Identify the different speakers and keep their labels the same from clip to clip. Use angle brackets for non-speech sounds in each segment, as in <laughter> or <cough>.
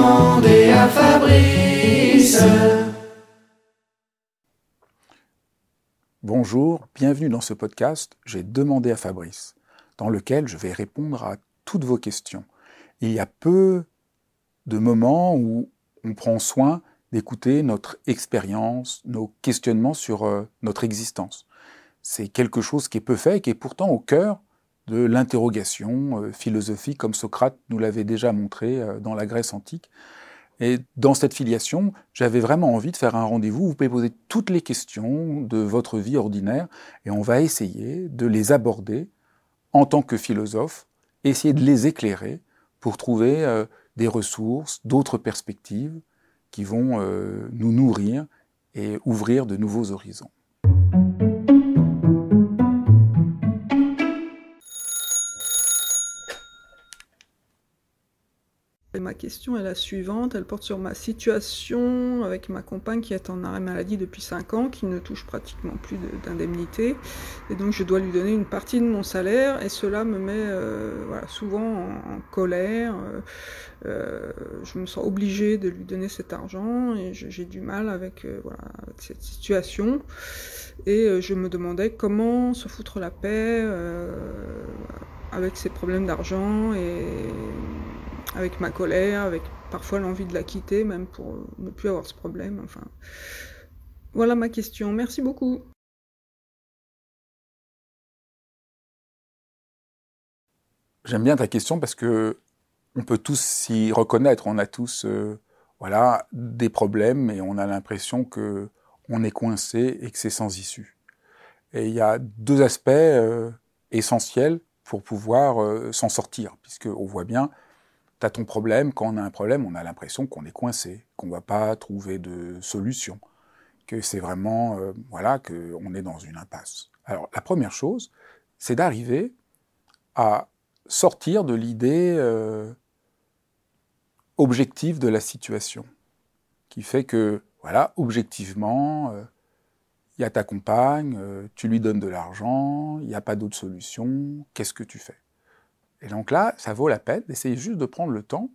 Speaker 1: demandé à Fabrice.
Speaker 2: Bonjour, bienvenue dans ce podcast J'ai demandé à Fabrice, dans lequel je vais répondre à toutes vos questions. Il y a peu de moments où on prend soin d'écouter notre expérience, nos questionnements sur euh, notre existence. C'est quelque chose qui est peu fait et qui est pourtant au cœur de l'interrogation euh, philosophique, comme Socrate nous l'avait déjà montré euh, dans la Grèce antique. Et dans cette filiation, j'avais vraiment envie de faire un rendez-vous. Vous pouvez poser toutes les questions de votre vie ordinaire et on va essayer de les aborder en tant que philosophe, essayer de les éclairer pour trouver des ressources, d'autres perspectives qui vont nous nourrir et ouvrir de nouveaux horizons.
Speaker 3: Ma question est la suivante, elle porte sur ma situation avec ma compagne qui est en arrêt maladie depuis 5 ans, qui ne touche pratiquement plus d'indemnité, et donc je dois lui donner une partie de mon salaire, et cela me met euh, souvent en, colère, euh, euh, je me sens obligée de lui donner cet argent, et j'ai du mal avec, cette situation, et je me demandais comment se foutre la paix avec ces problèmes d'argent, et avec ma colère, avec parfois l'envie de la quitter, même pour ne plus avoir ce problème. Enfin, voilà ma question. Merci beaucoup.
Speaker 2: J'aime bien ta question parce que on peut tous s'y reconnaître. On a tous, euh, voilà, des problèmes et on a l'impression que on est coincé et que c'est sans issue. Et il y a deux aspects euh, essentiels pour pouvoir euh, s'en sortir, puisque on voit bien tu as ton problème. Quand on a un problème, on a l'impression qu'on est coincé, qu'on ne va pas trouver de solution, que c'est vraiment, euh, voilà, qu'on est dans une impasse. Alors, la première chose, c'est d'arriver à sortir de l'idée euh, objective de la situation, qui fait que, voilà, objectivement, il euh, y a ta compagne, tu lui donnes de l'argent, il n'y a pas d'autre solution, qu'est-ce que tu fais? Et donc là, ça vaut la peine d'essayer juste de prendre le temps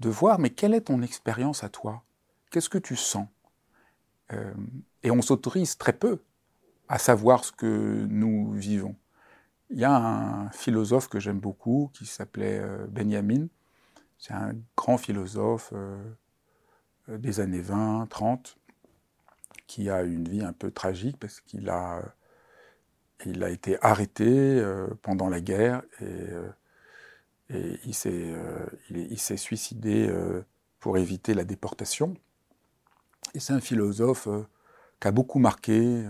Speaker 2: de voir, mais quelle est ton expérience à toi? Qu'est-ce que tu sens? Euh, Et on s'autorise très peu à savoir ce que nous vivons. Il y a un philosophe que j'aime beaucoup qui s'appelait euh, Benjamin. C'est un grand philosophe euh, des années 20, 30, qui a une vie un peu tragique parce qu'il a il a été arrêté euh, pendant la guerre et, euh, il s'est euh, suicidé pour éviter la déportation. Et c'est un philosophe qui a beaucoup marqué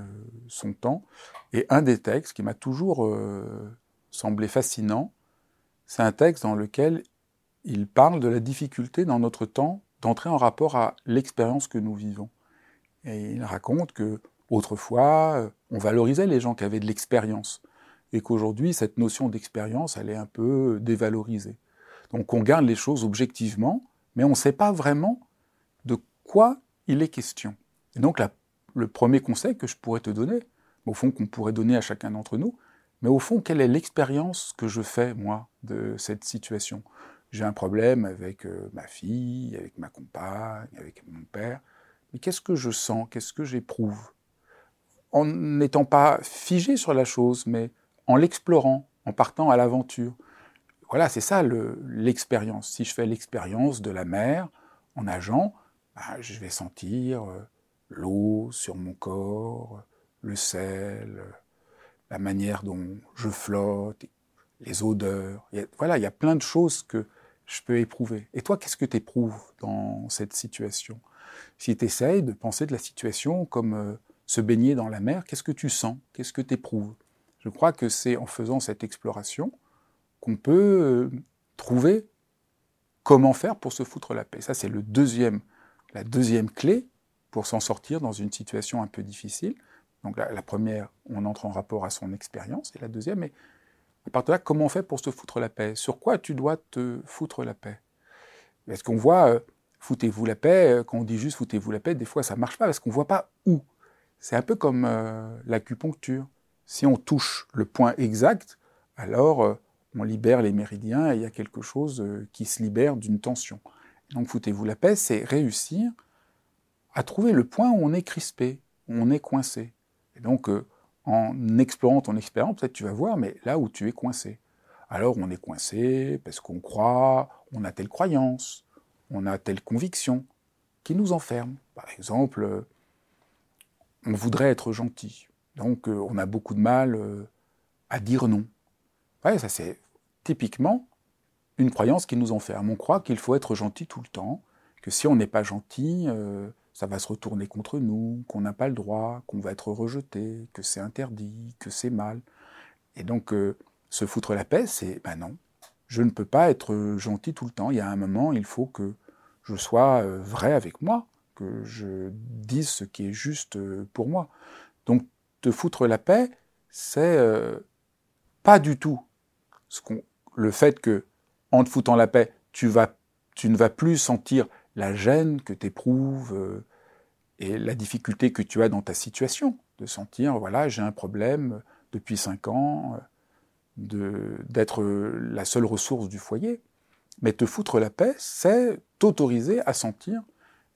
Speaker 2: son temps. Et un des textes qui m'a toujours semblé fascinant, c'est un texte dans lequel il parle de la difficulté dans notre temps d'entrer en rapport à l'expérience que nous vivons. Et il raconte que Autrefois, euh, on valorisait les gens qui avaient de l'expérience, et qu'aujourd'hui, cette notion d'expérience, elle est un peu dévalorisée. Donc on garde les choses objectivement, mais on ne sait pas vraiment de quoi il est question. Et donc le premier conseil que je pourrais te donner, au fond qu'on pourrait donner à chacun d'entre nous, mais au fond, quelle est l'expérience que je fais, moi, de cette situation? J'ai un problème avec euh, ma fille, avec ma compagne, avec mon père, mais qu'est-ce que je sens? Qu'est-ce que j'éprouve? En n'étant pas figé sur la chose, mais en l'explorant, en partant à l'aventure. Voilà, c'est ça l'expérience. si je fais l'expérience de la mer en nageant, bah, je vais sentir euh, l'eau sur mon corps, le sel, la manière dont je flotte, les odeurs. voilà, il y a plein de choses que je peux éprouver. Et toi, qu'est-ce que tu éprouves dans cette situation? Si tu essayes de penser de la situation comme euh, se baigner dans la mer, qu'est-ce que tu sens? Qu'est-ce que tu éprouves Je crois que c'est en faisant cette exploration qu'on peut euh, trouver comment faire pour se foutre la paix. Ça, c'est le deuxième, la deuxième clé pour s'en sortir dans une situation un peu difficile. Donc la, première, on entre en rapport à son expérience, et la deuxième est, à partir de là, comment on fait pour se foutre la paix? Sur quoi tu dois te foutre la paix? Est-ce qu'on voit, euh, foutez-vous la paix, euh, quand on dit juste foutez-vous la paix, des fois ça marche pas, parce qu'on voit pas où. C'est un peu comme euh, l'acupuncture. Si on touche le point exact, alors euh, on libère les méridiens et il y a quelque chose euh, qui se libère d'une tension. Donc foutez-vous la paix, c'est réussir à trouver le point où on est crispé, où on est coincé. Et donc, en explorant ton expérience, peut-être tu vas voir, mais là où tu es coincé. Alors on est coincé parce qu'on croit, on a telle croyance, on a telle conviction qui nous enferme. Par exemple, on voudrait être gentil, donc euh, on a beaucoup de mal à dire non. Ouais, ça c'est typiquement une croyance qui nous enferme. On croit qu'il faut être gentil tout le temps, que si on n'est pas gentil, euh, ça va se retourner contre nous, qu'on n'a pas le droit, qu'on va être rejeté, que c'est interdit, que c'est mal. Et donc, euh, se foutre la paix, c'est ben non, je ne peux pas être gentil tout le temps. Il y a un moment, il faut que je sois euh, vrai avec moi, que je dise ce qui est juste pour moi. Donc, te foutre la paix, c'est pas du tout le fait que en te foutant la paix, tu, ne vas plus sentir la gêne que tu éprouves euh, et la difficulté que tu as dans ta situation, de sentir, voilà, j'ai un problème depuis cinq ans, euh, d'être la seule ressource du foyer. Mais te foutre la paix, c'est t'autoriser à sentir,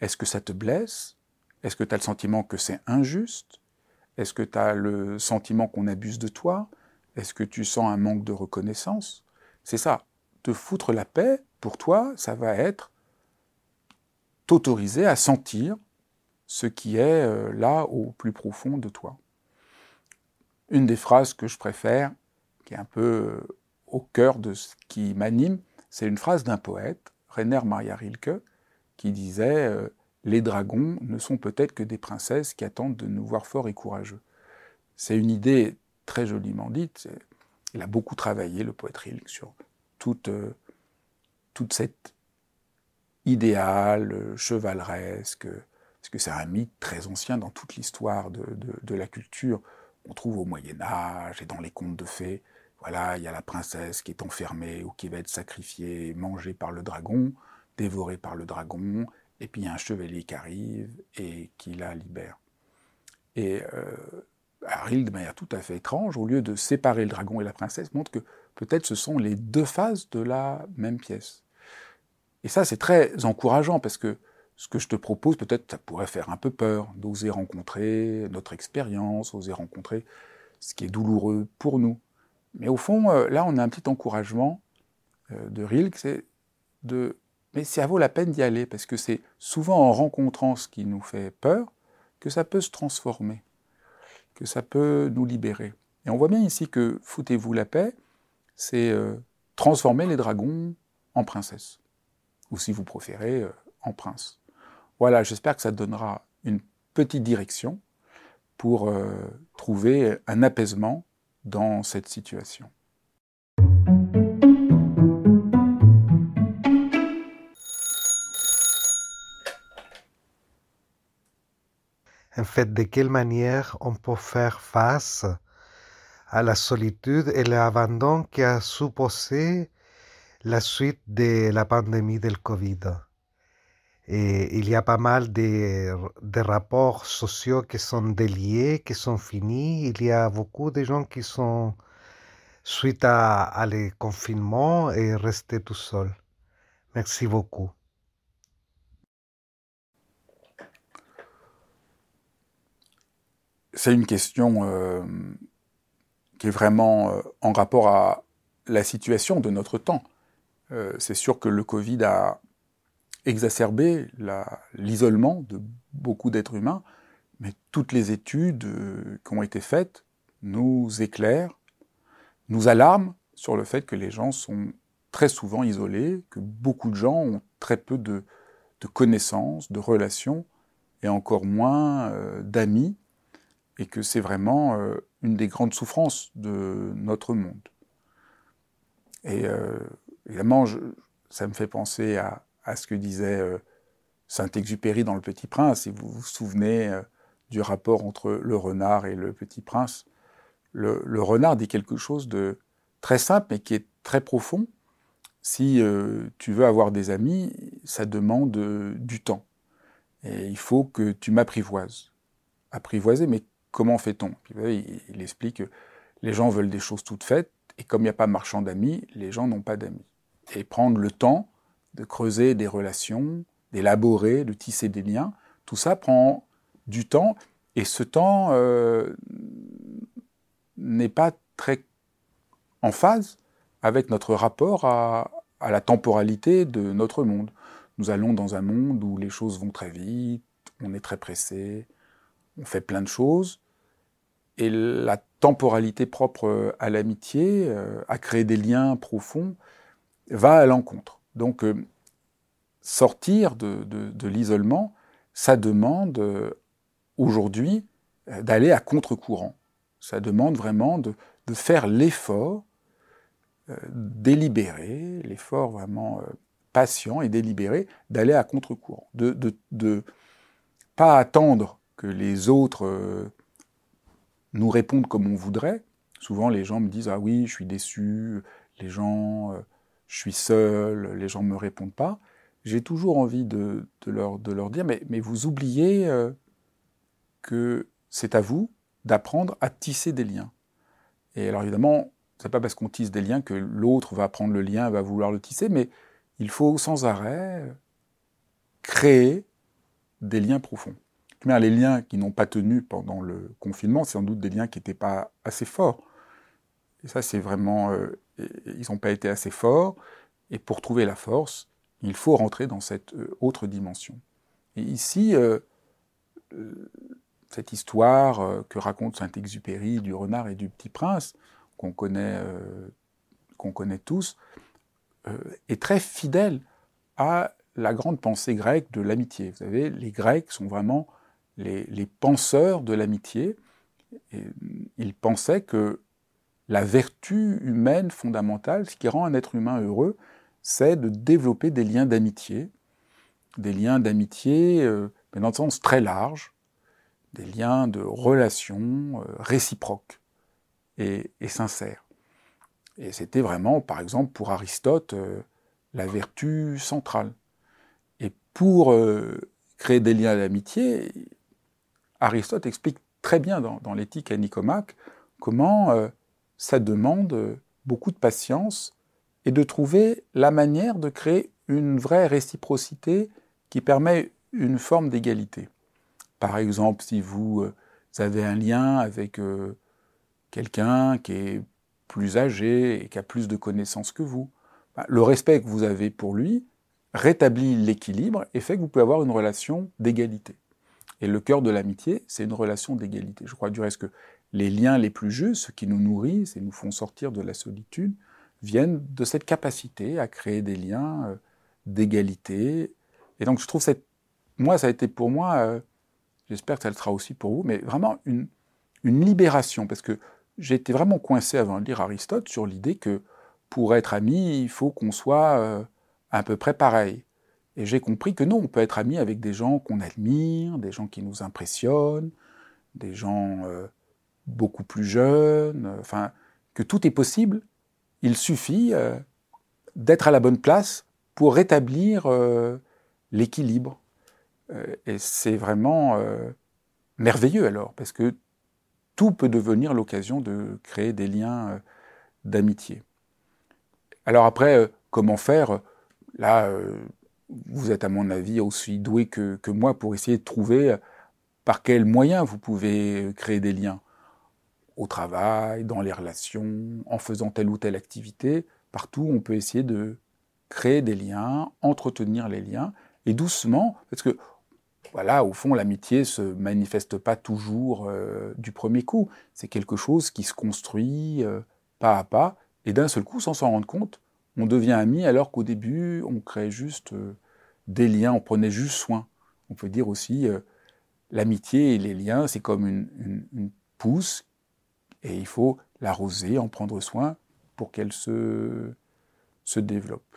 Speaker 2: est-ce que ça te blesse? Est-ce que tu as le sentiment que c'est injuste? Est-ce que tu as le sentiment qu'on abuse de toi? Est-ce que tu sens un manque de reconnaissance? C'est ça. Te foutre la paix, pour toi, ça va être t'autoriser à sentir ce qui est euh, là au plus profond de toi. Une des phrases que je préfère, qui est un peu euh, au cœur de ce qui m'anime, c'est une phrase d'un poète, Rainer Maria Rilke, qui disait euh, Les dragons ne sont peut-être que des princesses qui attendent de nous voir forts et courageux. C'est une idée très joliment dite. Il a beaucoup travaillé, le poète Rilke, sur toute, euh, toute cette idéal euh, chevaleresque, parce que c'est un mythe très ancien dans toute l'histoire de, de, la culture. On trouve au Moyen Âge et dans les contes de fées. Voilà, il y a la princesse qui est enfermée ou qui va être sacrifiée, mangée par le dragon, dévorée par le dragon, et puis il y a un chevalier qui arrive et qui la libère. Et euh, de manière tout à fait étrange, au lieu de séparer le dragon et la princesse, montre que peut-être ce sont les deux faces de la même pièce. Et ça, c'est très encourageant parce que ce que je te propose, peut-être ça pourrait faire un peu peur d'oser rencontrer notre expérience, oser rencontrer ce qui est douloureux pour nous. Mais au fond, euh, là, on a un petit encouragement euh, de Rilke, c'est de... Mais ça vaut la peine d'y aller, parce que c'est souvent en rencontrant ce qui nous fait peur que ça peut se transformer, que ça peut nous libérer. Et on voit bien ici que foutez-vous la paix, c'est euh, transformer les dragons en princesses, ou si vous préférez, euh, en princes. Voilà, j'espère que ça donnera une petite direction pour euh, trouver un apaisement dans cette situation.
Speaker 4: En fait, de quelle manière on peut faire face à la solitude et l'abandon qu'a supposé la suite de la pandémie del Covid? Et il y a pas mal de, de, rapports sociaux qui sont déliés, qui sont finis. Il y a beaucoup de gens qui sont, suite à, à le confinement, et restés tout seuls. Merci beaucoup.
Speaker 2: C'est une question euh, qui est vraiment euh, en rapport à la situation de notre temps. Euh, c'est sûr que le Covid a exacerbé l'isolement de beaucoup d'êtres humains, mais toutes les études qui ont été faites nous éclairent, nous alarment sur le fait que les gens sont très souvent isolés, que beaucoup de gens ont très peu de, connaissances, de relations, et encore moins d'amis, et que c'est vraiment une des grandes souffrances de notre monde. Et euh, évidemment, ça me fait penser à, ce que disait euh, Saint-Exupéry dans Le Petit Prince, si vous vous souvenez euh, du rapport entre le renard et le Petit Prince. Le, le, renard dit quelque chose de très simple, mais qui est très profond. Si tu veux avoir des amis, ça demande du temps. Et il faut que tu m'apprivoises. Apprivoiser, mais comment fait-on? Il, explique que les gens veulent des choses toutes faites, et comme il n'y a pas marchand d'amis, les gens n'ont pas d'amis. Et prendre le temps de creuser des relations, d'élaborer, de tisser des liens. Tout ça prend du temps et ce temps euh, n'est pas très en phase avec notre rapport à, la temporalité de notre monde. Nous allons dans un monde où les choses vont très vite, on est très pressé, on fait plein de choses, et la temporalité propre à l'amitié, euh, à créer des liens profonds, va à l'encontre. Donc, euh, sortir de, l'isolement, ça demande euh, aujourd'hui d'aller à contre-courant. Ça demande vraiment de, faire l'effort délibéré, l'effort vraiment patient et délibéré d'aller à contre-courant, de, de, pas attendre que les autres nous répondre comme on voudrait. Souvent, les gens me disent Ah oui, je suis déçu, les gens, euh, je suis seul, les gens ne me répondent pas. J'ai toujours envie de, leur, de, leur, dire Mais, mais vous oubliez euh, que c'est à vous d'apprendre à tisser des liens. Et alors, évidemment, c'est pas parce qu'on tisse des liens que l'autre va prendre le lien va vouloir le tisser, mais il faut sans arrêt créer des liens profonds les liens qui n'ont pas tenu pendant le confinement, c'est sans doute des liens qui n'étaient pas assez forts. Et ça, c'est vraiment, euh, ils n'ont pas été assez forts. Et pour trouver la force, il faut rentrer dans cette euh, autre dimension. Et ici, euh, cette histoire que raconte Saint-Exupéry du renard et du petit prince, qu'on connaît, qu'on connaît tous, est très fidèle à la grande pensée grecque de l'amitié. Vous savez, les Grecs sont vraiment les, penseurs de l'amitié. Ils pensaient que la vertu humaine fondamentale, ce qui rend un être humain heureux, c'est de développer des liens d'amitié, des liens d'amitié, euh, mais dans un sens très large, des liens de relations euh, réciproques et, sincères. Et c'était vraiment, par exemple, pour Aristote, euh, la vertu centrale. Et pour créer des liens d'amitié, Aristote explique très bien dans, l'éthique à Nicomaque comment euh, ça demande euh, beaucoup de patience et de trouver la manière de créer une vraie réciprocité qui permet une forme d'égalité. Par exemple, si vous, euh, avez un lien avec quelqu'un qui est plus âgé et qui a plus de connaissances que vous, bah, le respect que vous avez pour lui rétablit l'équilibre et fait que vous pouvez avoir une relation d'égalité. Et le cœur de l'amitié, c'est une relation d'égalité. Je crois du reste que les liens les plus justes, ceux qui nous nourrissent et nous font sortir de la solitude, viennent de cette capacité à créer des liens euh, d'égalité. Et donc je trouve cette... Moi, ça a été pour moi, euh, j'espère que ça le sera aussi pour vous, mais vraiment une, libération, parce que j'étais vraiment coincé avant de lire Aristote sur l'idée que pour être ami, il faut qu'on soit euh, à peu près pareil. Et j'ai compris que non, on peut être ami avec des gens qu'on admire, des gens qui nous impressionnent, des gens euh, beaucoup plus jeunes, euh, enfin, que tout est possible. Il suffit euh, d'être à la bonne place pour rétablir l'équilibre. et c'est vraiment merveilleux alors, parce que tout peut devenir l'occasion de créer des liens d'amitié. Alors après, comment faire? Là, vous êtes à mon avis aussi doué que, moi pour essayer de trouver par quels moyens vous pouvez créer des liens. Au travail, dans les relations, en faisant telle ou telle activité, partout on peut essayer de créer des liens, entretenir les liens, et doucement, parce que voilà, au fond, l'amitié se manifeste pas toujours euh, du premier coup. C'est quelque chose qui se construit euh, pas à pas, et d'un seul coup, sans s'en rendre compte, on devient ami alors qu'au début, on crée juste euh, des liens, on prenait juste soin. On peut dire aussi, euh, l'amitié et les liens, c'est comme une, pousse, et il faut l'arroser, en prendre soin pour qu'elle se, développe.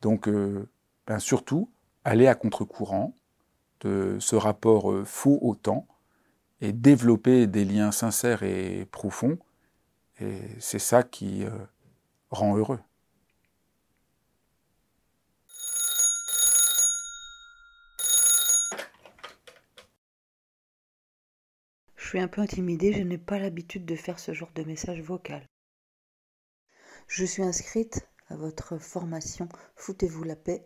Speaker 2: Donc, euh, ben surtout, aller à contre-courant de ce rapport faux au temps, et développer des liens sincères et profonds, c'est ça qui rend heureux.
Speaker 5: Je suis un peu intimidée, je n'ai pas l'habitude de faire ce genre de message vocal. Je suis inscrite à votre formation Foutez-vous la paix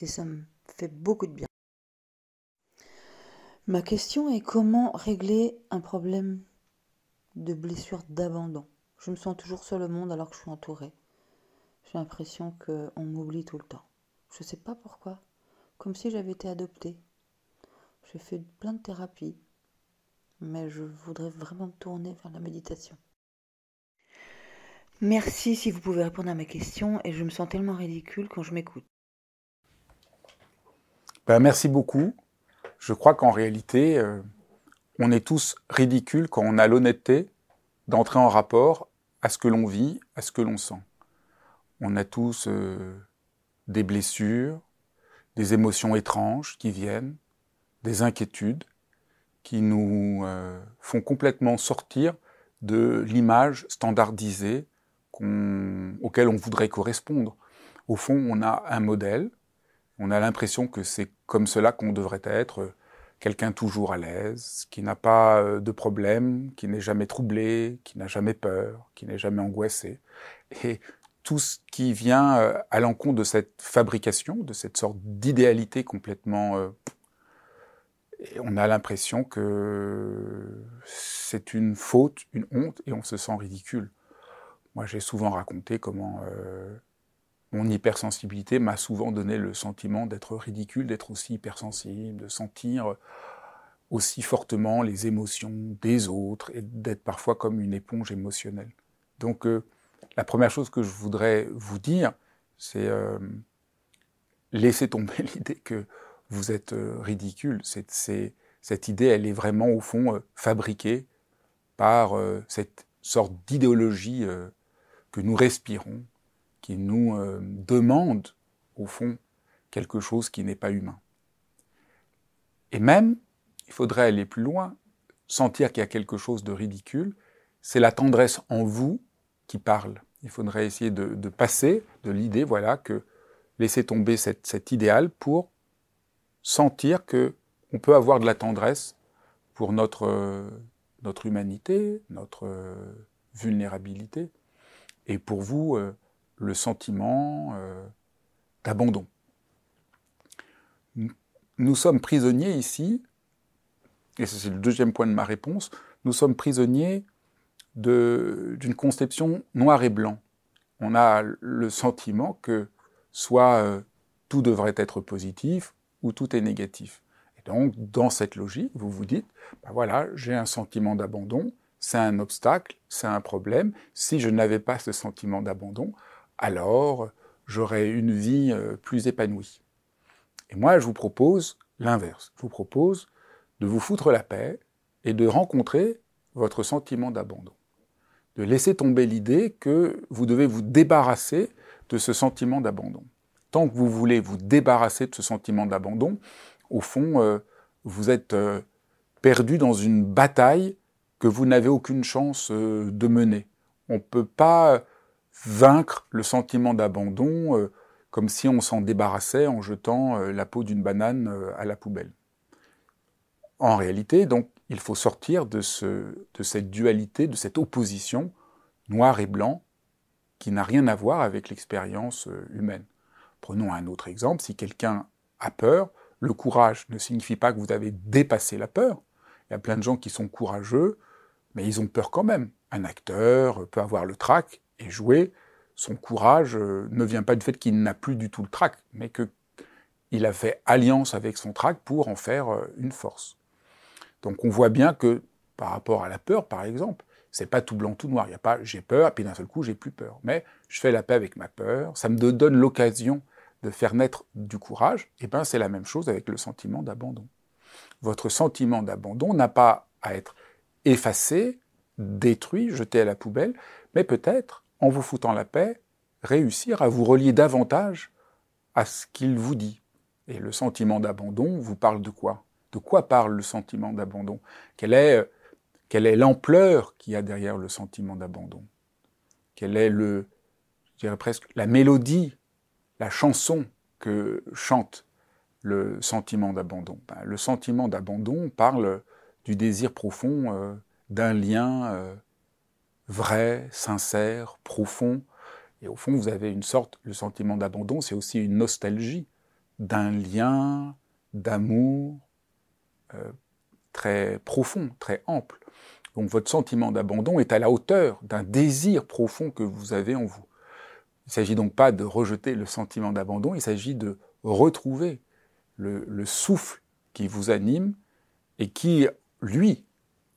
Speaker 5: et ça me fait beaucoup de bien. Ma question est comment régler un problème de blessure d'abandon? Je me sens toujours seul au monde alors que je suis entourée. J'ai l'impression qu'on m'oublie tout le temps. Je ne sais pas pourquoi. Comme si j'avais été adoptée. J'ai fait plein de thérapies. Mais je voudrais vraiment me tourner vers la méditation. Merci si vous pouvez répondre à ma question et je me sens tellement ridicule quand je m'écoute.
Speaker 2: Ben, merci beaucoup. Je crois qu'en réalité, euh, on est tous ridicules quand on a l'honnêteté d'entrer en rapport à ce que l'on vit, à ce que l'on sent. On a tous euh, des blessures, des émotions étranges qui viennent, des inquiétudes qui nous euh, font complètement sortir de l'image standardisée auquel on voudrait correspondre. Au fond, on a un modèle, on a l'impression que c'est comme cela qu'on devrait être, quelqu'un toujours à l'aise, qui n'a pas euh, de problème, qui n'est jamais troublé, qui n'a jamais peur, qui n'est jamais angoissé. Et tout ce qui vient euh, à l'encontre de cette fabrication, de cette sorte d'idéalité complètement... Euh, et on a l'impression que c'est une faute, une honte, et on se sent ridicule. Moi, j'ai souvent raconté comment mon hypersensibilité m'a souvent donné le sentiment d'être ridicule, d'être aussi hypersensible, de sentir aussi fortement les émotions des autres et d'être parfois comme une éponge émotionnelle. Donc euh, la première chose que je voudrais vous dire, c'est euh, laisser tomber <laughs> l'idée que vous êtes euh, ridicule. cette idée, elle est vraiment au fond fabriquée par cette sorte d'idéologie que nous respirons, qui nous euh, demande, au fond, quelque chose qui n'est pas humain. Et même, il faudrait aller plus loin, sentir qu'il y a quelque chose de ridicule, c'est la tendresse en vous qui parle. Il faudrait essayer de, passer de l'idée, voilà, que laisser tomber cet idéal pour sentir que on peut avoir de la tendresse pour notre, notre humanité, notre vulnérabilité, et pour vous, euh, le sentiment euh, d'abandon. Nous sommes prisonniers ici, et c'est le deuxième point de ma réponse, nous sommes prisonniers d'une conception noir et blanc. On a le sentiment que soit euh, tout devrait être positif ou tout est négatif. Et donc, dans cette logique, vous vous dites, ben voilà, j'ai un sentiment d'abandon, c'est un obstacle, c'est un problème. Si je n'avais pas ce sentiment d'abandon, alors j'aurai une vie euh, plus épanouie. Et moi, je vous propose l'inverse. Je vous propose de vous foutre la paix et de rencontrer votre sentiment d'abandon. De laisser tomber l'idée que vous devez vous débarrasser de ce sentiment d'abandon. Tant que vous voulez vous débarrasser de ce sentiment d'abandon, au fond, euh, vous êtes euh, perdu dans une bataille que vous n'avez aucune chance de mener. On ne peut pas vaincre le sentiment d'abandon euh, comme si on s'en débarrassait en jetant euh, la peau d'une banane euh, à la poubelle. En réalité, donc, il faut sortir de cette dualité, de cette opposition noir et blanc qui n'a rien à voir avec l'expérience humaine. Prenons un autre exemple. Si quelqu'un a peur, le courage ne signifie pas que vous avez dépassé la peur. Il y a plein de gens qui sont courageux, mais ils ont peur quand même. Un acteur peut avoir le trac et jouer, son courage euh, ne vient pas du fait qu'il n'a plus du tout le trac, mais qu'il a fait alliance avec son trac pour en faire euh, une force. Donc on voit bien que par rapport à la peur, par exemple, c'est pas tout blanc, tout noir. Il n'y a pas j'ai peur, puis d'un seul coup j'ai plus peur. Mais je fais la paix avec ma peur, ça me donne l'occasion de faire naître du courage, et bien c'est la même chose avec le sentiment d'abandon. Votre sentiment d'abandon n'a pas à être effacé, détruit, jeté à la poubelle, mais peut-être en vous foutant la paix, réussir à vous relier davantage à ce qu'il vous dit. Et le sentiment d'abandon vous parle de quoi? De quoi parle le sentiment d'abandon? Quelle est, quelle est l'ampleur qu'il y a derrière le sentiment d'abandon? Quelle est le, je dirais presque, la mélodie, la chanson que chante le sentiment d'abandon ben, Le sentiment d'abandon parle du désir profond euh, d'un lien euh, vrai, sincère, profond, Et au fond, vous avez une sorte, le sentiment d'abandon, c'est aussi une nostalgie d'un lien, d'amour euh, très profond, très ample. Donc votre sentiment d'abandon est à la hauteur d'un désir profond que vous avez en vous. Il ne s'agit donc pas de rejeter le sentiment d'abandon, il s'agit de retrouver le, le, souffle qui vous anime et qui, lui,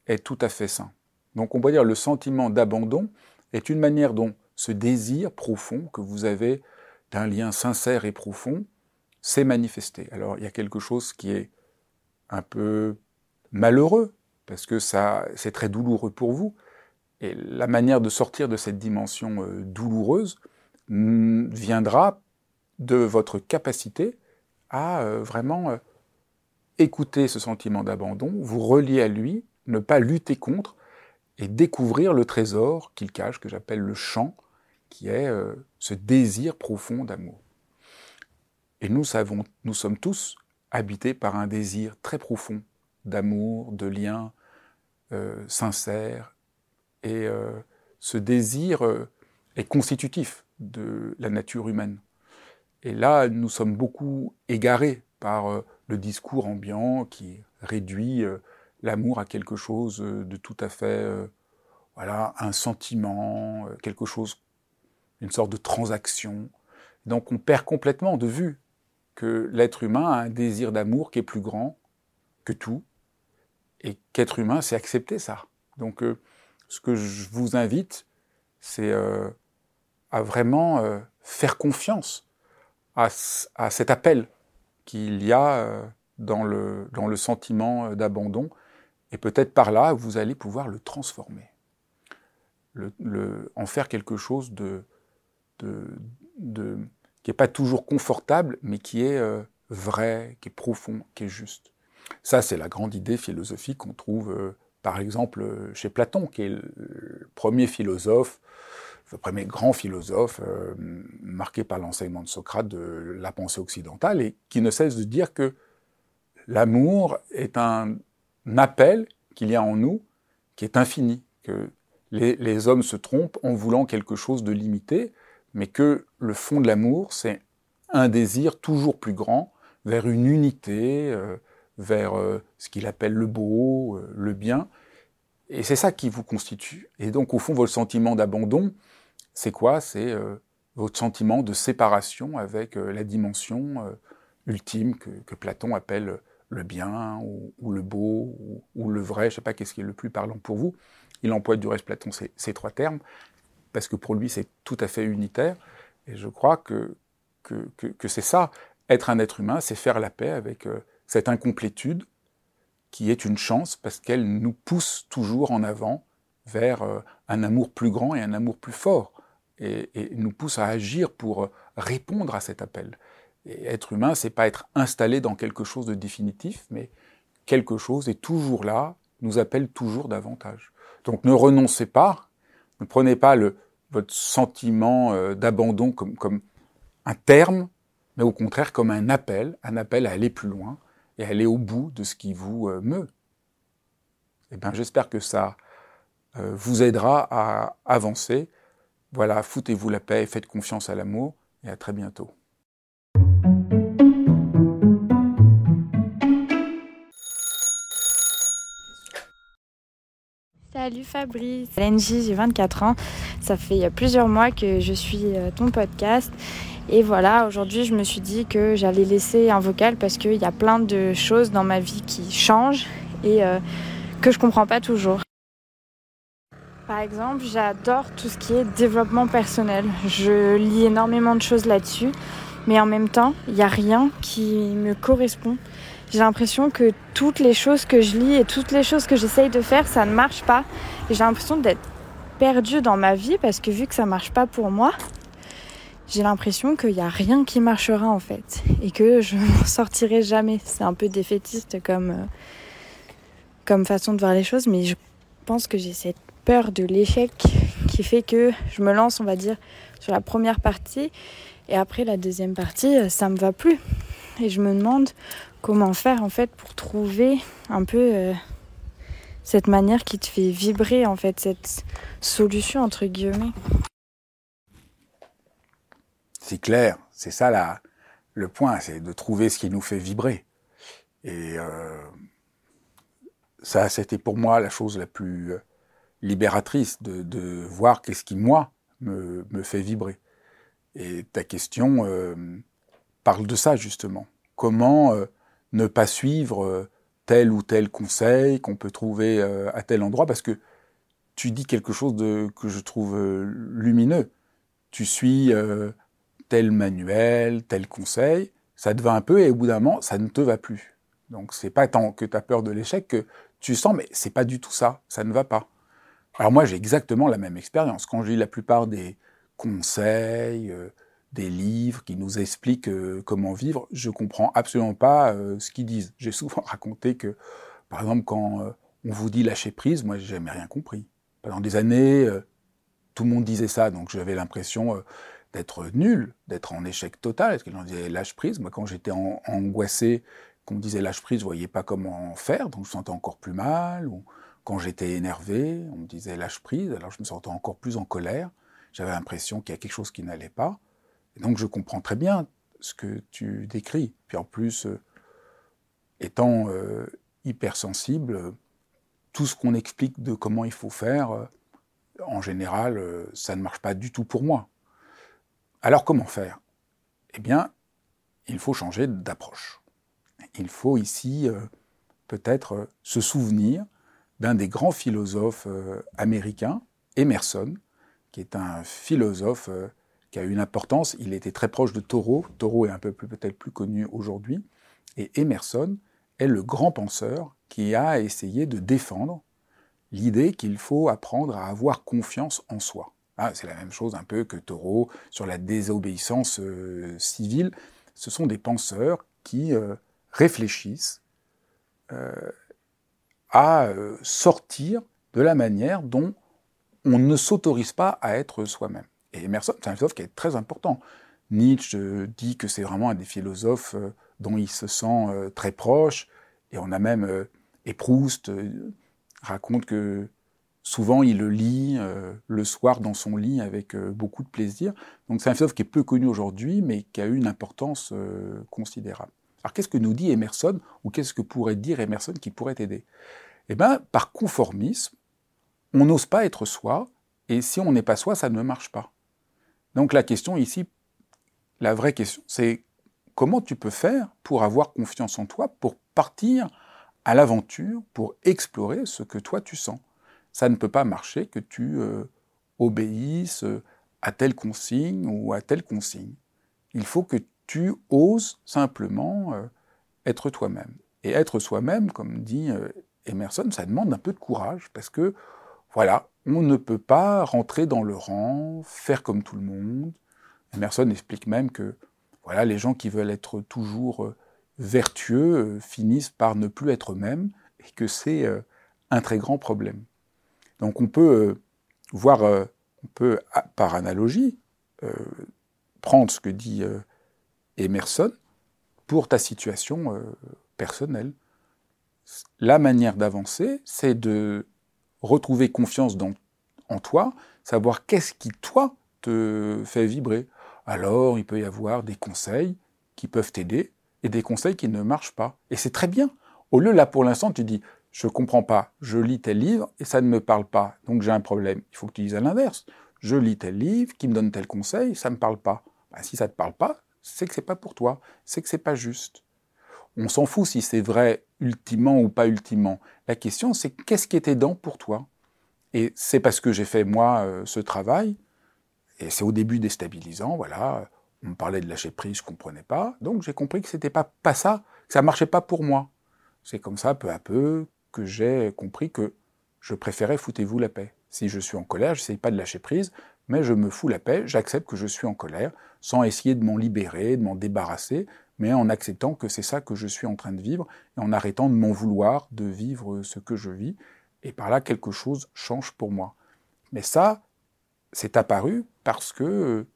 Speaker 2: est tout à fait sain. Donc on peut dire le sentiment d'abandon est une manière dont ce désir profond que vous avez d'un lien sincère et profond s'est manifesté. Alors il y a quelque chose qui est un peu malheureux, parce que ça, c'est très douloureux pour vous. Et la manière de sortir de cette dimension euh, douloureuse viendra de votre capacité à euh, vraiment euh, écouter ce sentiment d'abandon, vous relier à lui, ne pas lutter contre et découvrir le trésor qu'il cache, que j'appelle le chant, qui est ce désir profond d'amour. Et nous savons, nous sommes tous habités par un désir très profond d'amour, de lien euh, sincère. Et euh, ce désir euh, est constitutif de la nature humaine. Et là, nous sommes beaucoup égarés par le discours ambiant qui réduit l'amour à quelque chose de tout à fait, voilà, un sentiment, quelque chose, une sorte de transaction. Donc on perd complètement de vue que l'être humain a un désir d'amour qui est plus grand que tout, et qu'être humain, c'est accepter ça. Donc, euh, ce que je vous invite, c'est euh, à vraiment euh, faire confiance à, à, cet appel qu'il y a dans, le, dans le sentiment d'abandon, et peut-être par là, vous allez pouvoir le transformer, le, le, en faire quelque chose de, de, de qui n'est pas toujours confortable, mais qui est vrai, qui est profond, qui est juste. Ça, c'est la grande idée philosophique qu'on trouve, euh, par exemple, chez Platon, qui est le premier philosophe, le premier grand philosophe euh, marqué par l'enseignement de Socrate de la pensée occidentale, et qui ne cesse de dire que l'amour est un appel qu'il y a en nous qui est infini, que les, hommes se trompent en voulant quelque chose de limité, mais que le fond de l'amour, c'est un désir toujours plus grand vers une unité, euh, vers euh, ce qu'il appelle le beau, euh, le bien. Et c'est ça qui vous constitue. Et donc, au fond, votre sentiment d'abandon, c'est quoi? C'est euh, votre sentiment de séparation avec la dimension ultime que, Platon appelle le bien, ou, le beau, ou, le vrai, je ne sais pas qu'est-ce qui est le plus parlant pour vous. Il emploie du reste, Platon, ces, trois termes, parce que pour lui, c'est tout à fait unitaire. Et je crois que, que, c'est ça. Être un être humain, c'est faire la paix avec cette incomplétude qui est une chance parce qu'elle nous pousse toujours en avant vers euh, un amour plus grand et un amour plus fort, et, nous pousse à agir pour répondre à cet appel. Et être humain, c'est pas être installé dans quelque chose de définitif, mais quelque chose est toujours là, nous appelle toujours davantage. Donc ne renoncez pas, ne prenez pas votre sentiment euh, d'abandon comme, comme un terme, mais au contraire comme un appel, un appel à aller plus loin, et aller au bout de ce qui vous euh, meut. Eh bien, j'espère que ça euh, vous aidera à avancer. Voilà, foutez-vous la paix, faites confiance à l'amour, et à très bientôt.
Speaker 6: Salut Fabrice, Lenji, j'ai 24 ans. Ça fait plusieurs mois que je suis euh, ton podcast et voilà, aujourd'hui, je me suis dit que j'allais laisser un vocal parce qu'il y a plein de choses dans ma vie qui changent et euh, que je comprends pas toujours. Par exemple, j'adore tout ce qui est développement personnel. Je lis énormément de choses là-dessus, mais en même temps, il n'y a rien qui me correspond. J'ai l'impression que toutes les choses que je lis et toutes les choses que j'essaye de faire, ça ne marche pas. J'ai l'impression d'être perdue dans ma vie parce que vu que ça marche pas pour moi, j'ai l'impression qu'il n'y a rien qui marchera en fait et que je <laughs> m'en sortirai jamais. C'est un peu défaitiste comme, euh, comme façon de voir les choses, mais je pense que cette peur de l'échec qui fait que je me lance, on va dire, sur la première partie et après la deuxième partie, euh, ça me va plus. Et je me demande comment faire en fait pour trouver un peu euh, cette manière qui te fait vibrer en fait, cette solution entre guillemets.
Speaker 2: partie claire. C'est ça là, le point, c'est de trouver ce qui nous fait vibrer. Et euh, ça, c'était pour moi la chose la plus libératrice, de, de voir qu'est-ce qui, moi, me, me, fait vibrer. Et ta question euh, parle de ça, justement. Comment euh, ne pas suivre euh, tel ou tel conseil qu'on peut trouver à tel endroit, parce que tu dis quelque chose de, que je trouve lumineux. Tu suis tel manuel, tel conseil, ça te va un peu et au bout d'un moment, ça ne te va plus. Donc c'est pas tant que tu as peur de l'échec que tu sens, mais c'est pas du tout ça, ça ne va pas. Alors moi, j'ai exactement la même expérience. Quand je lis la plupart des conseils, euh, des livres qui nous expliquent euh, comment vivre, je comprends absolument pas euh, ce qu'ils disent. J'ai souvent <laughs> raconté que, par exemple, quand on vous dit lâcher prise, moi, j'ai jamais rien compris. Pendant des années, tout le monde disait ça, donc j'avais l'impression d'être nul, d'être en échec total. Parce que l'on disait lâche prise. Moi, quand j'étais angoissé, qu'on me disait lâche prise, je voyais pas comment faire, donc je me sentais encore plus mal. Quand j'étais énervé, on me disait lâche prise, alors je me sentais encore plus en colère. J'avais l'impression qu'il y a quelque chose qui n'allait pas. Et donc je comprends très bien ce que tu décris. Puis en plus, euh, étant euh, hypersensible, tout ce qu'on explique de comment il faut faire, euh, en général, ça ne marche pas du tout pour moi. Alors comment faire? Eh bien, il faut changer d'approche. Il faut ici peut-être se souvenir d'un des grands philosophes euh, américains, Emerson, qui est un philosophe euh, qui a une importance. Il était très proche de Thoreau. Thoreau est un peu peut-être plus connu aujourd'hui. Et Emerson est le grand penseur qui a essayé de défendre l'idée qu'il faut apprendre à avoir confiance en soi. Ah, c'est la même chose un peu que Thoreau sur la désobéissance euh, civile. Ce sont des penseurs qui réfléchissent à euh, sortir de la manière dont on ne s'autorise pas à être soi-même. Et Emerson, c'est un philosophe qui est très important. Nietzsche euh, dit que c'est vraiment un des philosophes euh, dont il se sent très proche, et on a même, et Proust raconte que souvent il le lit le soir dans son lit avec beaucoup de plaisir. Donc c'est un philosophe qui est peu connu aujourd'hui, mais qui a eu une importance considérable. Alors qu'est-ce que nous dit Emerson, ou qu'est-ce que pourrait dire Emerson qui pourrait t'aider? Eh bien, par conformisme, on n'ose pas être soi, et si on n'est pas soi, ça ne marche pas. Donc la question ici, la vraie question, c'est comment tu peux faire pour avoir confiance en toi, pour partir à l'aventure, pour explorer ce que toi tu sens. Ça ne peut pas marcher que tu euh, obéisses à telle consigne ou à telle consigne. Il faut que tu oses simplement euh, être toi-même. Et être soi-même, comme dit euh, Emerson, ça demande un peu de courage, parce que, voilà, on ne peut pas rentrer dans le rang, faire comme tout le monde. Emerson explique même que, voilà, les gens qui veulent être toujours euh, vertueux euh, finissent par ne plus être eux-mêmes, et que c'est euh, un très grand problème. Donc on peut voir, on peut, par analogie, prendre ce que dit Emerson pour ta situation personnelle. La manière d'avancer, c'est de retrouver confiance en toi, savoir qu'est-ce qui, toi, te fait vibrer. Alors, il peut y avoir des conseils qui peuvent t'aider et des conseils qui ne marchent pas. Et c'est très bien. Au lieu, là, pour l'instant, tu dis, je comprends pas, je lis tel livre et ça ne me parle pas, donc j'ai un problème. Il faut que tu dises à l'inverse. Je lis tel livre qui me donne tel conseil, ça me parle pas. Ben, si ça te parle pas, c'est que c'est pas pour toi, c'est que c'est pas juste. On s'en fout si c'est vrai ultimement ou pas ultimement. La question, c'est qu'est-ce qui est aidant pour toi? Et c'est parce que j'ai fait, moi, euh, ce travail, et c'est au début déstabilisant, voilà, on me parlait de lâcher prise, je comprenais pas, donc j'ai compris que c'était pas, pas ça, que ça marchait pas pour moi. C'est comme ça, peu à peu, que j'ai compris que je préférais foutez-vous la paix. Si je suis en colère, je n'essaye pas de lâcher prise, mais je me fous la paix, j'accepte que je suis en colère, sans essayer de m'en libérer, de m'en débarrasser, mais en acceptant que c'est ça que je suis en train de vivre, et en arrêtant de m'en vouloir de vivre ce que je vis, et par là quelque chose change pour moi. Mais ça, c'est apparu parce que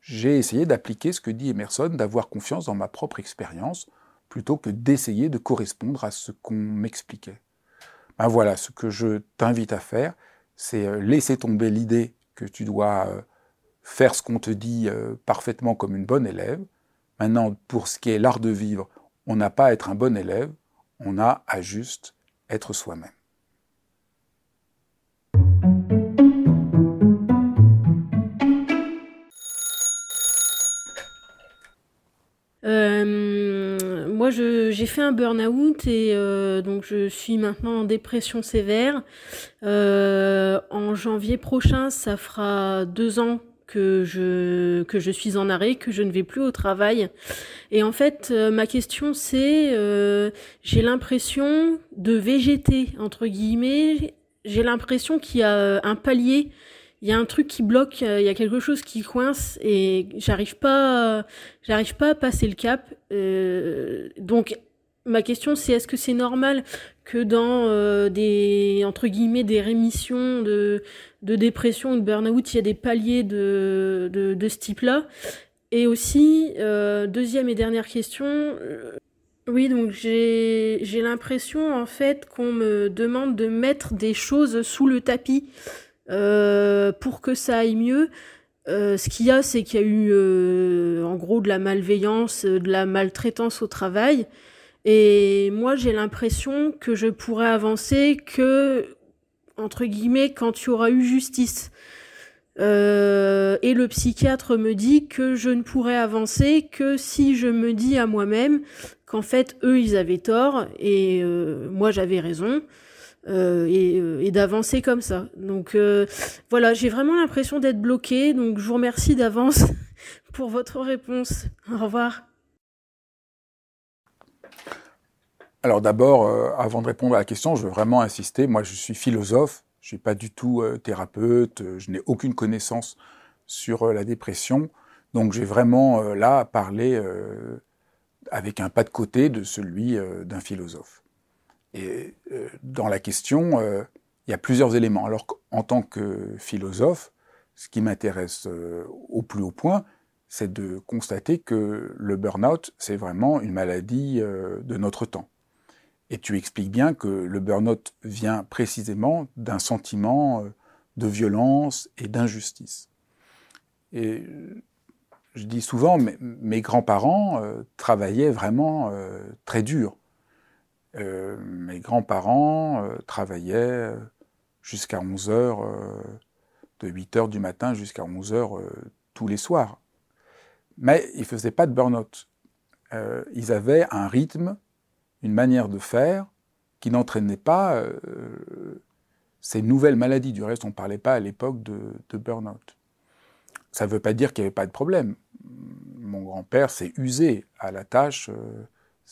Speaker 2: j'ai essayé d'appliquer ce que dit Emerson, d'avoir confiance dans ma propre expérience, plutôt que d'essayer de correspondre à ce qu'on m'expliquait. Ben voilà, ce que je t'invite à faire, c'est laisser tomber l'idée que tu dois faire ce qu'on te dit euh, parfaitement comme une bonne élève. Maintenant, pour ce qui est l'art de vivre, on n'a pas à être un bon élève, on a à juste être soi-même.
Speaker 7: Euh, moi, j'ai fait un burn-out et euh, donc je suis maintenant en dépression sévère. Euh, en janvier prochain, ça fera deux ans que je que je suis en arrêt, que je ne vais plus au travail. Et en fait, ma question c'est, j'ai l'impression de végéter entre guillemets. J'ai l'impression qu'il y a un palier il y a un truc qui bloque, il y a quelque chose qui coince et j'arrive pas, j'arrive pas à passer le cap. Euh, donc ma question c'est est-ce que c'est normal que dans euh, des entre guillemets des rémissions de, de dépression ou de burn-out, il y a des paliers de, de, ce type-là? Et aussi, euh, deuxième et dernière question, euh, oui, donc j'ai l'impression en fait qu'on me demande de mettre des choses sous le tapis. Euh, pour que ça aille mieux, euh, ce qu'il y a, c'est qu'il y a eu euh, en gros de la malveillance, de la maltraitance au travail. Et moi, j'ai l'impression que je pourrais avancer que, entre guillemets, quand il y aura eu justice. et le psychiatre me dit que je ne pourrais avancer que si je me dis à moi-même qu'en fait, eux, ils avaient tort et moi, j'avais raison. Euh, euh, et, d'avancer comme ça. Donc euh, voilà, j'ai vraiment l'impression d'être bloquée. Donc je vous remercie d'avance <laughs> pour votre réponse. Au revoir.
Speaker 2: Alors d'abord, avant de répondre à la question, je veux vraiment insister. Moi, je suis philosophe. Je suis pas du tout thérapeute. Je n'ai aucune connaissance sur la dépression. Donc j'ai vraiment là parlé avec un pas de côté de celui d'un philosophe. Et euh, dans la question, euh, il y a plusieurs éléments. Alors qu'en tant que philosophe, ce qui m'intéresse euh, au plus haut point, c'est de constater que le burn-out, c'est vraiment une maladie de notre temps. Et tu expliques bien que le burn-out vient précisément d'un sentiment de violence et d'injustice. Et je dis souvent, mes, grands-parents travaillaient vraiment très dur. Euh, mes grands-parents euh, travaillaient euh, jusqu'à 11 heures, de 8 heures du matin jusqu'à 11 heures tous les soirs. Mais ils ne faisaient pas de burn-out. ils avaient un rythme, une manière de faire qui n'entraînait pas ces nouvelles maladies. Du reste, on ne parlait pas à l'époque de, de burn-out. Ça ne veut pas dire qu'il n'y avait pas de problème. Mon grand-père s'est usé à la tâche,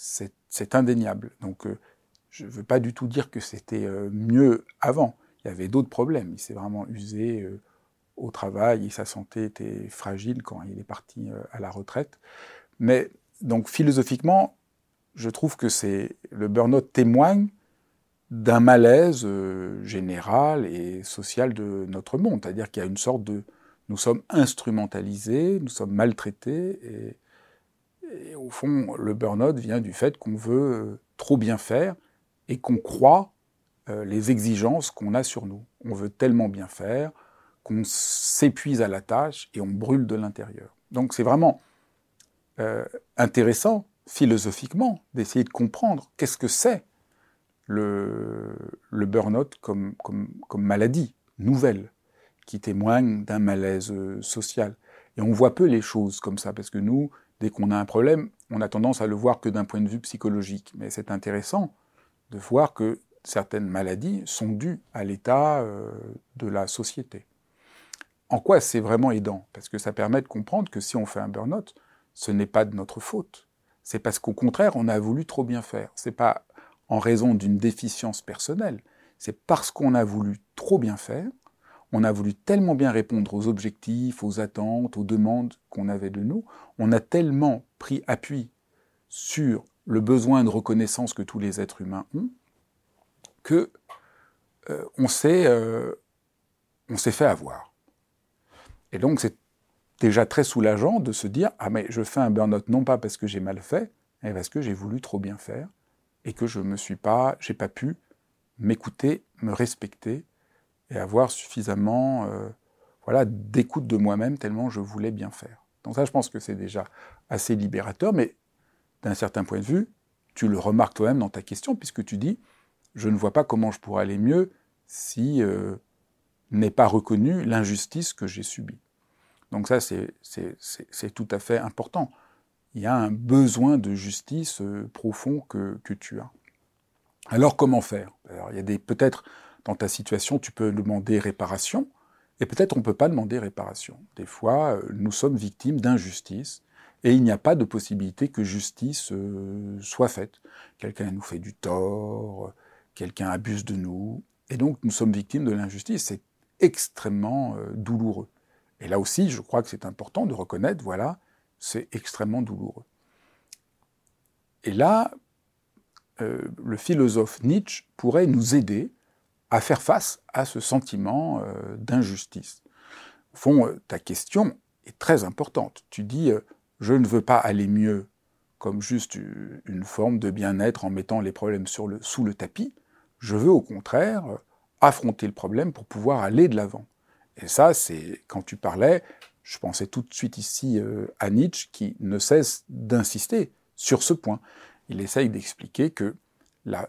Speaker 2: c'est indéniable. Donc euh, je ne veux pas du tout dire que c'était euh, mieux avant. Il y avait d'autres problèmes. Il s'est vraiment usé euh, au travail et sa santé était fragile quand il est parti à la retraite. Mais donc philosophiquement, je trouve que c'est le burn-out témoigne d'un malaise général et social de notre monde. C'est-à-dire qu'il y a une sorte de... Nous sommes instrumentalisés, nous sommes maltraités, au fond, le burn-out vient du fait qu'on veut euh, trop bien faire et qu'on croit euh, les exigences qu'on a sur nous. On veut tellement bien faire qu'on s'épuise à la tâche et on brûle de l'intérieur. Donc c'est vraiment euh, intéressant philosophiquement d'essayer de comprendre qu'est-ce que c'est le, burn-out comme, maladie nouvelle qui témoigne d'un malaise social. Et on voit peu les choses comme ça, parce que nous, dès qu'on a un problème, on a tendance à le voir que d'un point de vue psychologique. Mais c'est intéressant de voir que certaines maladies sont dues à l'état euh, de la société. En quoi c'est vraiment aidant? Parce que ça permet de comprendre que si on fait un burn-out, ce n'est pas de notre faute. C'est parce qu'au contraire, on a voulu trop bien faire. C'est pas en raison d'une déficience personnelle. C'est parce qu'on a voulu trop bien faire on a voulu tellement bien répondre aux objectifs, aux attentes, aux demandes qu'on avait de nous, on a tellement pris appui sur le besoin de reconnaissance que tous les êtres humains ont, que euh, on s'est euh, on s'est fait avoir. Et donc c'est déjà très soulageant de se dire ah mais je fais un burn-out non pas parce que j'ai mal fait, mais parce que j'ai voulu trop bien faire et que je me suis pas j'ai pas pu m'écouter, me respecter et avoir suffisamment euh, voilà, d'écoute de moi-même tellement je voulais bien faire. Donc ça, je pense que c'est déjà assez libérateur, mais d'un certain point de vue, tu le remarques toi-même dans ta question, puisque tu dis, je ne vois pas comment je pourrais aller mieux si euh, n'est pas reconnu l'injustice que j'ai subie. Donc ça, c'est tout à fait important. Il y a un besoin de justice euh, profond que, tu as. Alors comment faire? Il y a peut-être dans ta situation, tu peux demander réparation, et peut-être on ne peut pas demander réparation. Des fois, euh, nous sommes victimes d'injustice, et il n'y a pas de possibilité que justice euh, soit faite. Quelqu'un nous fait du tort, quelqu'un abuse de nous, et donc nous sommes victimes de l'injustice. C'est extrêmement euh, douloureux. Et là aussi, je crois que c'est important de reconnaître, voilà, c'est extrêmement douloureux. Et là, le philosophe Nietzsche pourrait nous aider à faire face à ce sentiment euh, d'injustice. Au fond, ta question est très importante. Tu dis, je ne veux pas aller mieux comme juste une forme de bien-être en mettant les problèmes sous le tapis. Je veux au contraire affronter le problème pour pouvoir aller de l'avant. Et ça, c'est quand tu parlais, je pensais tout de suite ici euh, à Nietzsche qui ne cesse d'insister sur ce point. Il essaye d'expliquer que la,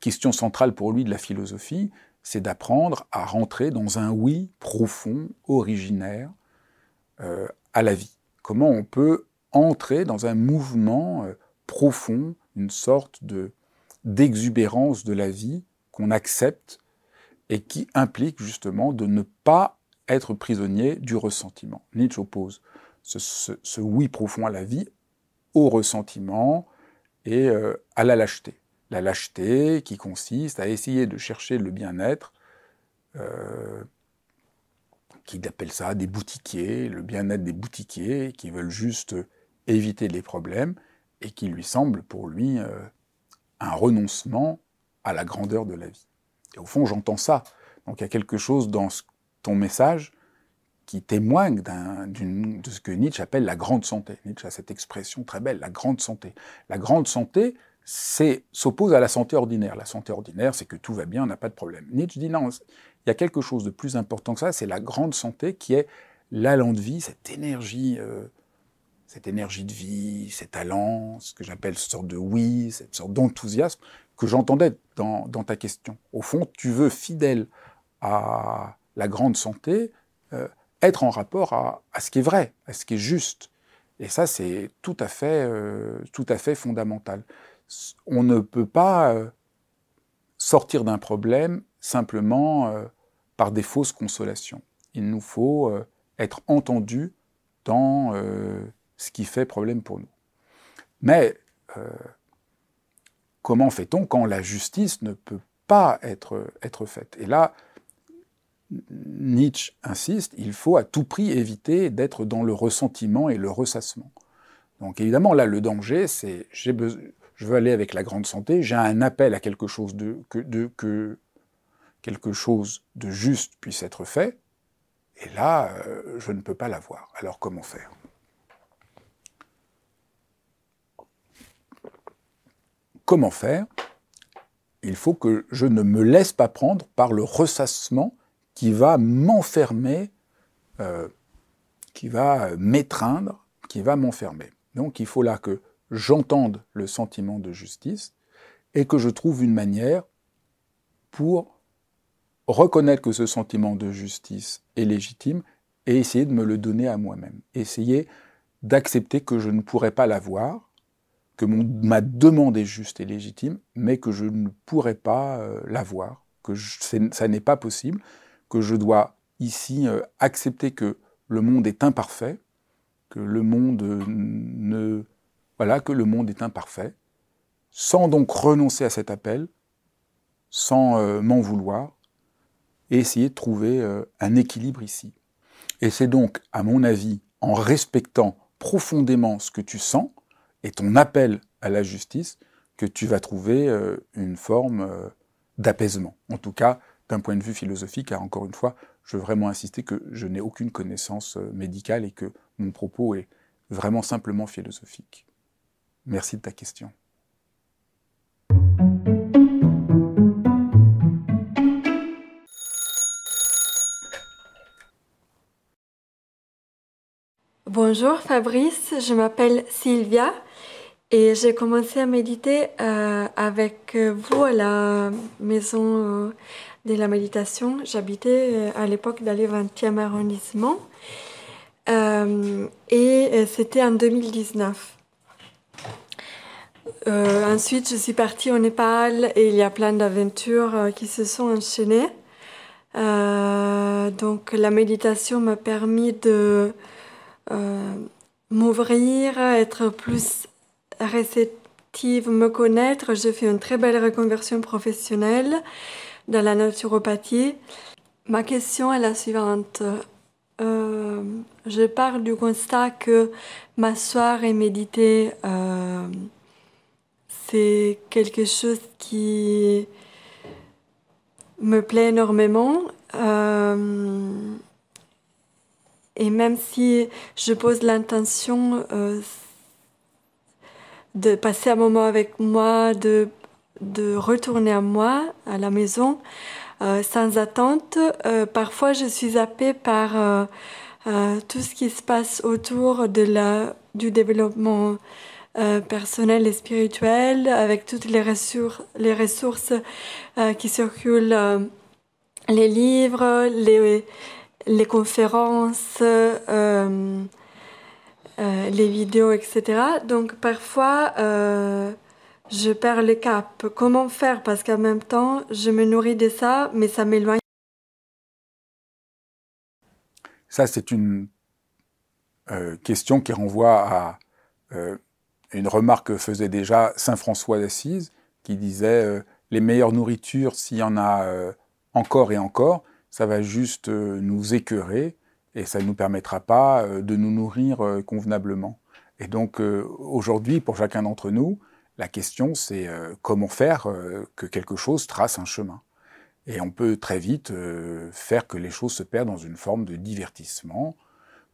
Speaker 2: question centrale pour lui de la philosophie, c'est d'apprendre à rentrer dans un oui profond, originaire euh, à la vie. Comment on peut entrer dans un mouvement euh, profond, une sorte de d'exubérance de la vie qu'on accepte et qui implique justement de ne pas être prisonnier du ressentiment. Nietzsche oppose ce, oui profond à la vie au ressentiment et euh, à la lâcheté. La lâcheté qui consiste à essayer de chercher le bien-être, euh, qu'il appelle ça des boutiquiers, le bien-être des boutiquiers qui veulent juste éviter les problèmes et qui lui semble pour lui euh, un renoncement à la grandeur de la vie. Et au fond, j'entends ça. Donc il y a quelque chose dans ton message qui témoigne de ce que Nietzsche appelle la grande santé. Nietzsche a cette expression très belle, la grande santé. La grande santé s'oppose à la santé ordinaire. La santé ordinaire, c'est que tout va bien, on n'a pas de problème. Nietzsche dit non, il y a quelque chose de plus important que ça, c'est la grande santé qui est l'allant de vie, cette énergie, euh, cette énergie de vie, ces talents, ce que j'appelle cette sorte de oui, cette sorte d'enthousiasme que j'entendais dans, ta question. Au fond, tu veux, fidèle à la grande santé, euh, être en rapport à, ce qui est vrai, à ce qui est juste. Et ça, c'est tout, à fait, euh, tout à fait fondamental. On ne peut pas euh, sortir d'un problème simplement par des fausses consolations. Il nous faut être entendus dans ce qui fait problème pour nous. Mais comment fait-on quand la justice ne peut pas être, être faite? Et là, Nietzsche insiste, il faut à tout prix éviter d'être dans le ressentiment et le ressassement. Donc évidemment, là, le danger, c'est je veux aller avec la grande santé, j'ai un appel à quelque chose de, que, quelque chose de juste puisse être fait, et là, euh, je ne peux pas l'avoir. Alors comment faire? Comment faire? Il faut que je ne me laisse pas prendre par le ressassement qui va m'enfermer, euh, qui va m'étreindre, qui va m'enfermer. Donc il faut là que j'entende le sentiment de justice et que je trouve une manière pour reconnaître que ce sentiment de justice est légitime et essayer de me le donner à moi-même. Essayer d'accepter que je ne pourrais pas l'avoir, que ma demande est juste et légitime, mais que je ne pourrais pas euh, l'avoir, que ça n'est pas possible, que je dois ici euh, accepter que le monde est imparfait, que le monde ne voilà que le monde est imparfait, sans donc renoncer à cet appel, sans euh, m'en vouloir, et essayer de trouver un équilibre ici. Et c'est donc, à mon avis, en respectant profondément ce que tu sens, et ton appel à la justice que tu vas trouver euh, une forme euh, d'apaisement. En tout cas, d'un point de vue philosophique, car encore une fois, je veux vraiment insister que je n'ai aucune connaissance euh, médicale et que mon propos est vraiment simplement philosophique. Merci de ta question.
Speaker 8: Bonjour Fabrice, je m'appelle Sylvia et j'ai commencé à méditer euh, avec vous à la maison euh, de la méditation. J'habitais euh, à l'époque dans le 20e arrondissement et c'était en 2019. Ensuite, je suis partie au Népal et il y a plein d'aventures qui se sont enchaînées. donc la méditation m'a permis de m'ouvrir, être plus réceptive, me connaître. J'ai fait une très belle reconversion professionnelle dans la naturopathie. Ma question est la suivante. Euh, je parle du constat que m'asseoir et méditer, euh, c'est quelque chose qui me plaît énormément. Euh, et même si je pose l'intention de passer un moment avec moi, de, retourner à moi, à la maison, euh, sans attente. Euh, parfois, je suis zappée par euh, tout ce qui se passe autour du développement personnel et spirituel, avec toutes les ressources, les ressources qui circulent, les livres, les, les conférences. Euh, les vidéos, etc. Donc parfois, euh, je perds le cap. Comment faire? Parce qu'en même temps, je me nourris de ça, mais ça m'éloigne.
Speaker 2: Ça, c'est une euh, question qui renvoie à une remarque que faisait déjà Saint François d'Assise, qui disait les meilleures nourritures, s'il y en a encore et encore, ça va juste nous écœurer et ça ne nous permettra pas euh, de nous nourrir euh, convenablement. Et donc euh, aujourd'hui, pour chacun d'entre nous, la question c'est comment faire que quelque chose trace un chemin. Et on peut très vite faire que les choses se perdent dans une forme de divertissement.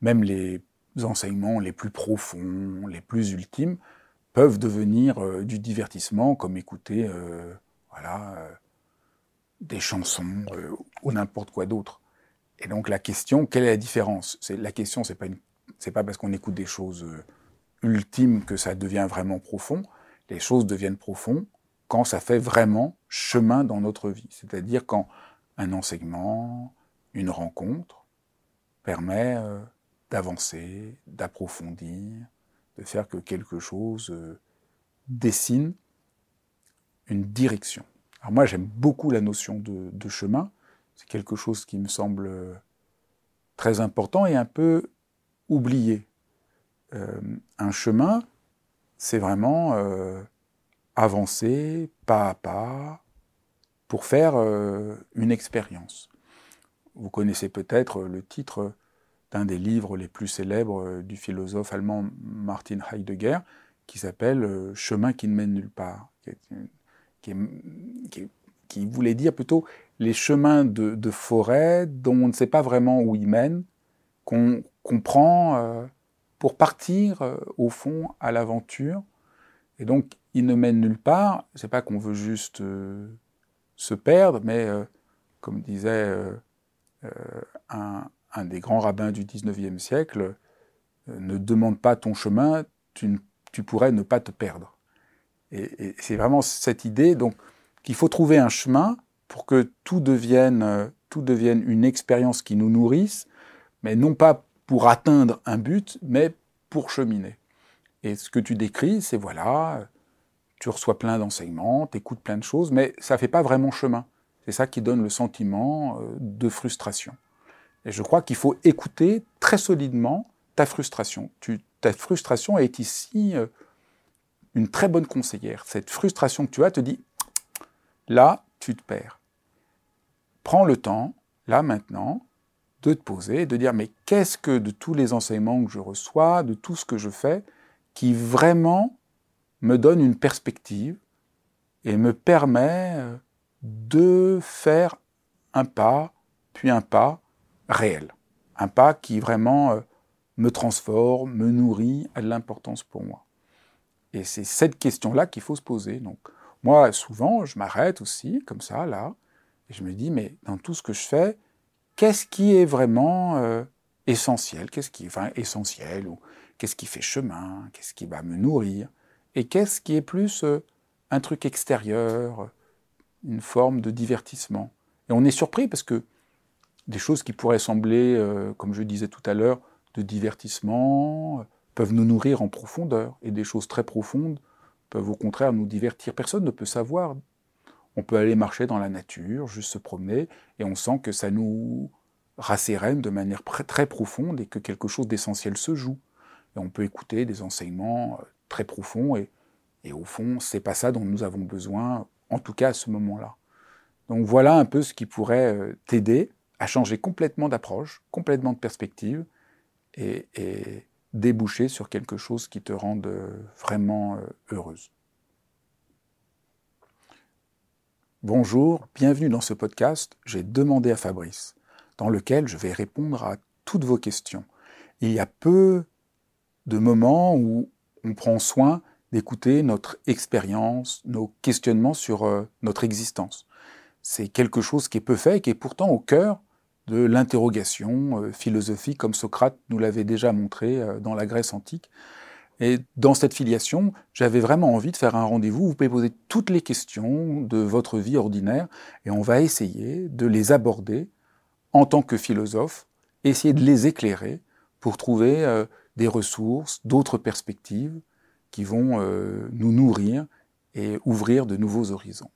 Speaker 2: Même les enseignements les plus profonds, les plus ultimes, peuvent devenir du divertissement, comme écouter voilà, des chansons ou n'importe quoi d'autre. Et donc la question, quelle est la différence? C'est la question, c'est pas pas parce qu'on écoute des choses euh, ultimes que ça devient vraiment profond. Les choses deviennent profondes quand ça fait vraiment chemin dans notre vie. C'est-à-dire quand un enseignement, une rencontre permet euh, d'avancer, d'approfondir, de faire que quelque chose euh, dessine une direction. Alors moi j'aime beaucoup la notion de chemin c'est quelque chose qui me semble euh, très important et un peu oublié. Euh, un chemin, c'est vraiment avancer pas à pas pour faire une expérience. Vous connaissez peut-être le titre d'un des livres les plus célèbres du philosophe allemand Martin Heidegger, qui s'appelle Chemin qui ne mène nulle part, qui voulait dire plutôt les chemins de, forêt dont on ne sait pas vraiment où ils mènent, qu'on prend euh, pour partir euh, au fond à l'aventure. Et donc, ils ne mènent nulle part. C'est pas qu'on veut juste euh, se perdre, mais comme disait un, des grands rabbins du 19e siècle, ne demande pas ton chemin, tu, tu pourrais ne pas te perdre. Et, et c'est vraiment cette idée donc qu'il faut trouver un chemin pour que tout devienne, euh, tout devienne une expérience qui nous nourrisse, mais non pas pour atteindre un but, mais pour cheminer. Et ce que tu décris, c'est voilà, tu reçois plein d'enseignements, tu écoutes plein de choses, mais ça ne fait pas vraiment chemin. C'est ça qui donne le sentiment euh, de frustration. Et je crois qu'il faut écouter très solidement ta frustration. Ta frustration est ici euh, une très bonne conseillère. Cette frustration que tu as te dit, là, tu te perds prends le temps, là maintenant, de te poser et de dire mais qu'est-ce que de tous les enseignements que je reçois, de tout ce que je fais, qui vraiment me donne une perspective et me permet euh, de faire un pas, puis un pas réel. Un pas qui vraiment euh, me transforme, me nourrit, a de l'importance pour moi. Et c'est cette question-là qu'il faut se poser. Donc, moi, souvent, je m'arrête aussi, comme ça, là, et je me dis, mais dans tout ce que je fais, qu'est-ce qui est vraiment euh, essentiel, qu'est-ce qui, essentiel, ou qu'est-ce qui fait chemin, qu'est-ce qui va me nourrir, et qu'est-ce qui est plus euh, un truc extérieur, une forme de divertissement? Et on est surpris parce que des choses qui pourraient sembler, euh, comme je disais tout à l'heure, de divertissement, peuvent nous nourrir en profondeur, et des choses très profondes peuvent au contraire nous divertir. Personne ne peut savoir. On peut aller marcher dans la nature, juste se promener, et on sent que ça nous rassérène de manière très profonde et que quelque chose d'essentiel se joue. Et on peut écouter des enseignements euh, très profonds, et, et au fond, c'est pas ça dont nous avons besoin, en tout cas à ce moment-là. Donc voilà un peu ce qui pourrait euh, t'aider à changer complètement d'approche, complètement de perspective, et, et déboucher sur quelque chose qui te rende euh, vraiment euh, heureuse. Bonjour, bienvenue dans ce podcast J'ai demandé à Fabrice, dans lequel je vais répondre à toutes vos questions. Il y a peu de moments où on prend soin d'écouter notre expérience, nos questionnements sur euh, notre existence. C'est quelque chose qui est peu fait et qui est pourtant au cœur de l'interrogation euh, philosophique, comme Socrate nous l'avait déjà montré euh, dans la Grèce antique. Et dans cette filiation, j'avais vraiment envie de faire un rendez-vous. Vous pouvez poser toutes les questions de votre vie ordinaire et on va essayer de les aborder en tant que philosophe, essayer de les éclairer pour trouver euh, des ressources, d'autres perspectives qui vont nous nourrir et ouvrir de nouveaux horizons.